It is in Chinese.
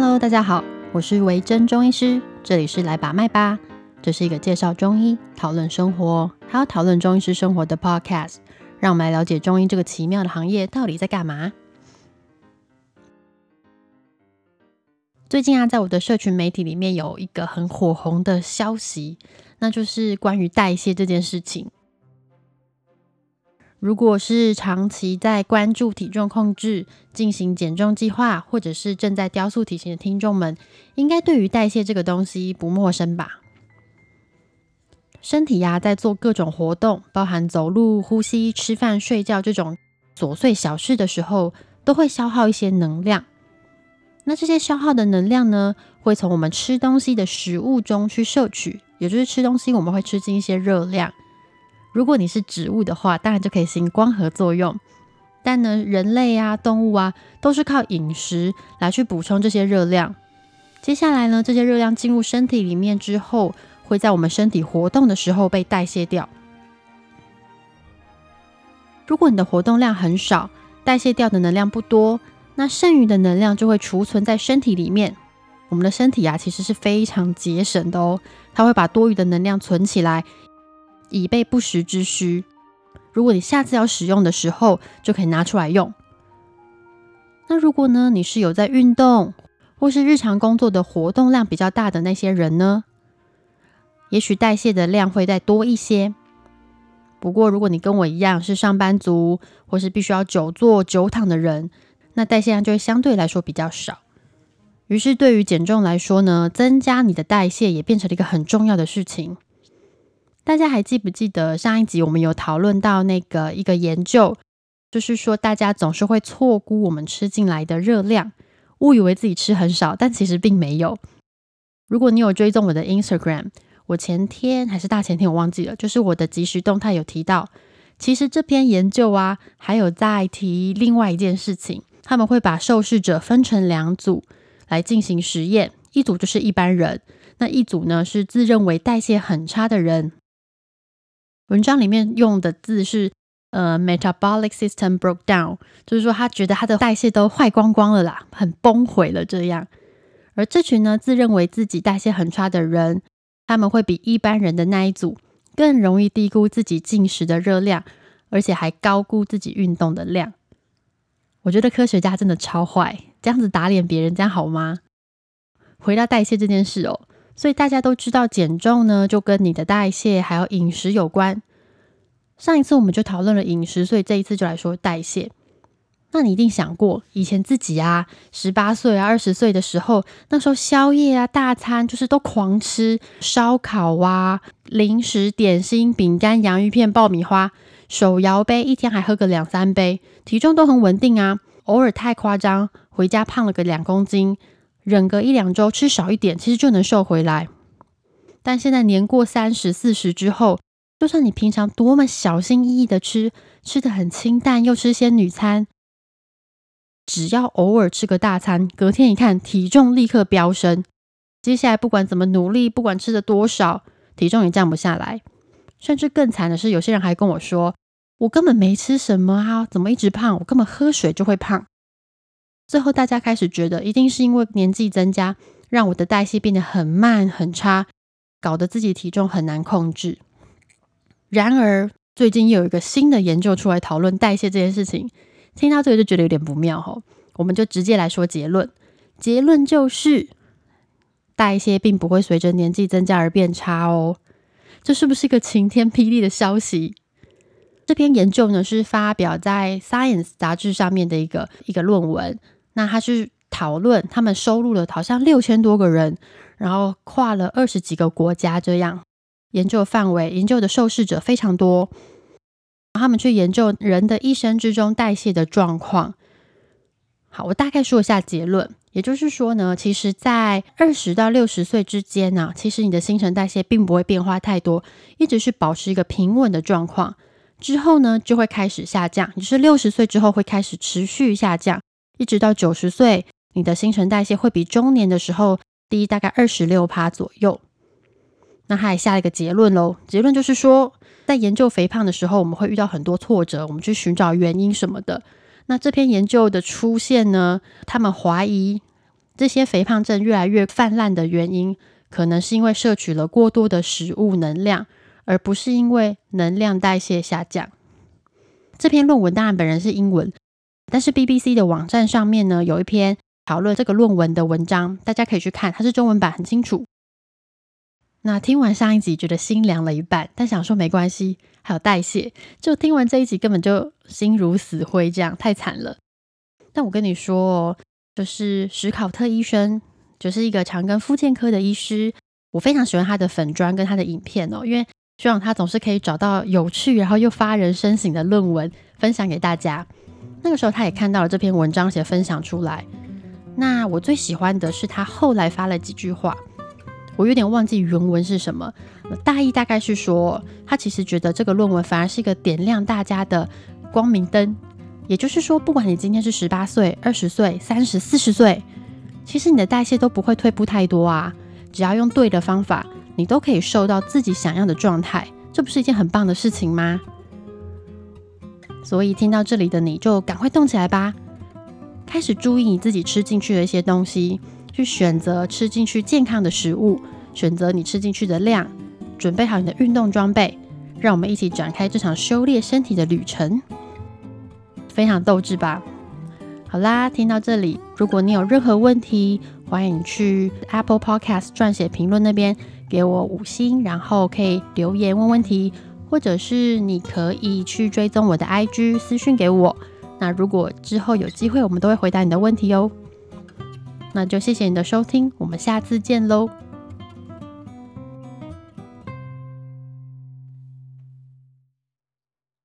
Hello，大家好，我是维珍中医师，这里是来把脉吧。这是一个介绍中医、讨论生活，还有讨论中医师生活的 Podcast。让我们来了解中医这个奇妙的行业到底在干嘛。最近啊，在我的社群媒体里面有一个很火红的消息，那就是关于代谢这件事情。如果是长期在关注体重控制、进行减重计划，或者是正在雕塑体型的听众们，应该对于代谢这个东西不陌生吧？身体呀，在做各种活动，包含走路、呼吸、吃饭、睡觉这种琐碎小事的时候，都会消耗一些能量。那这些消耗的能量呢，会从我们吃东西的食物中去摄取，也就是吃东西我们会吃进一些热量。如果你是植物的话，当然就可以行光合作用。但呢，人类啊、动物啊，都是靠饮食来去补充这些热量。接下来呢，这些热量进入身体里面之后，会在我们身体活动的时候被代谢掉。如果你的活动量很少，代谢掉的能量不多，那剩余的能量就会储存在身体里面。我们的身体啊，其实是非常节省的哦，它会把多余的能量存起来。以备不时之需。如果你下次要使用的时候，就可以拿出来用。那如果呢，你是有在运动，或是日常工作的活动量比较大的那些人呢？也许代谢的量会再多一些。不过，如果你跟我一样是上班族，或是必须要久坐久躺的人，那代谢量就会相对来说比较少。于是，对于减重来说呢，增加你的代谢也变成了一个很重要的事情。大家还记不记得上一集我们有讨论到那个一个研究，就是说大家总是会错估我们吃进来的热量，误以为自己吃很少，但其实并没有。如果你有追踪我的 Instagram，我前天还是大前天我忘记了，就是我的即时动态有提到，其实这篇研究啊，还有在提另外一件事情，他们会把受试者分成两组来进行实验，一组就是一般人，那一组呢是自认为代谢很差的人。文章里面用的字是呃，metabolic system broke down，就是说他觉得他的代谢都坏光光了啦，很崩毁了这样。而这群呢，自认为自己代谢很差的人，他们会比一般人的那一组更容易低估自己进食的热量，而且还高估自己运动的量。我觉得科学家真的超坏，这样子打脸别人，这样好吗？回到代谢这件事哦。所以大家都知道，减重呢就跟你的代谢还有饮食有关。上一次我们就讨论了饮食，所以这一次就来说代谢。那你一定想过，以前自己啊，十八岁啊、二十岁的时候，那时候宵夜啊、大餐就是都狂吃烧烤啊、零食、点心、饼干、洋芋片、爆米花，手摇杯一天还喝个两三杯，体重都很稳定啊。偶尔太夸张，回家胖了个两公斤。忍个一两周，吃少一点，其实就能瘦回来。但现在年过三十四十之后，就算你平常多么小心翼翼的吃，吃的很清淡，又吃仙女餐，只要偶尔吃个大餐，隔天一看，体重立刻飙升。接下来不管怎么努力，不管吃的多少，体重也降不下来。甚至更惨的是，有些人还跟我说：“我根本没吃什么啊，怎么一直胖？我根本喝水就会胖。”最后，大家开始觉得，一定是因为年纪增加，让我的代谢变得很慢很差，搞得自己体重很难控制。然而，最近又有一个新的研究出来讨论代谢这件事情，听到这个就觉得有点不妙哈。我们就直接来说结论，结论就是代谢并不会随着年纪增加而变差哦。这是不是一个晴天霹雳的消息？这篇研究呢是发表在《Science》杂志上面的一个一个论文。那他是讨论他们收录了好像六千多个人，然后跨了二十几个国家，这样研究范围研究的受试者非常多。他们去研究人的一生之中代谢的状况。好，我大概说一下结论，也就是说呢，其实，在二十到六十岁之间呢，其实你的新陈代谢并不会变化太多，一直是保持一个平稳的状况。之后呢，就会开始下降，就是六十岁之后会开始持续下降。一直到九十岁，你的新陈代谢会比中年的时候低大概二十六趴左右。那他还下了一个结论喽，结论就是说，在研究肥胖的时候，我们会遇到很多挫折，我们去寻找原因什么的。那这篇研究的出现呢，他们怀疑这些肥胖症越来越泛滥的原因，可能是因为摄取了过多的食物能量，而不是因为能量代谢下降。这篇论文当然本人是英文，但是 BBC 的网站上面呢有一篇讨论这个论文的文章，大家可以去看，它是中文版，很清楚。那听完上一集，觉得心凉了一半，但想说没关系，还有代谢，就听完这一集根本就心如死灰，这样太惨了。但我跟你说哦，就是史考特医生，就是一个常跟附健科的医师，我非常喜欢他的粉砖跟他的影片哦，因为希望他总是可以找到有趣然后又发人深省的论文分享给大家。那个时候他也看到了这篇文章，写分享出来。那我最喜欢的是他后来发了几句话。我有点忘记原文是什么，大意大概是说，他其实觉得这个论文反而是一个点亮大家的光明灯。也就是说，不管你今天是十八岁、二十岁、三十四十岁，其实你的代谢都不会退步太多啊。只要用对的方法，你都可以瘦到自己想要的状态，这不是一件很棒的事情吗？所以听到这里的你就赶快动起来吧，开始注意你自己吃进去的一些东西。去选择吃进去健康的食物，选择你吃进去的量，准备好你的运动装备，让我们一起展开这场修炼身体的旅程。非常斗志吧？好啦，听到这里，如果你有任何问题，欢迎去 Apple Podcast 撰写评论那边给我五星，然后可以留言问问题，或者是你可以去追踪我的 IG 私讯给我。那如果之后有机会，我们都会回答你的问题哦。那就谢谢你的收听，我们下次见喽。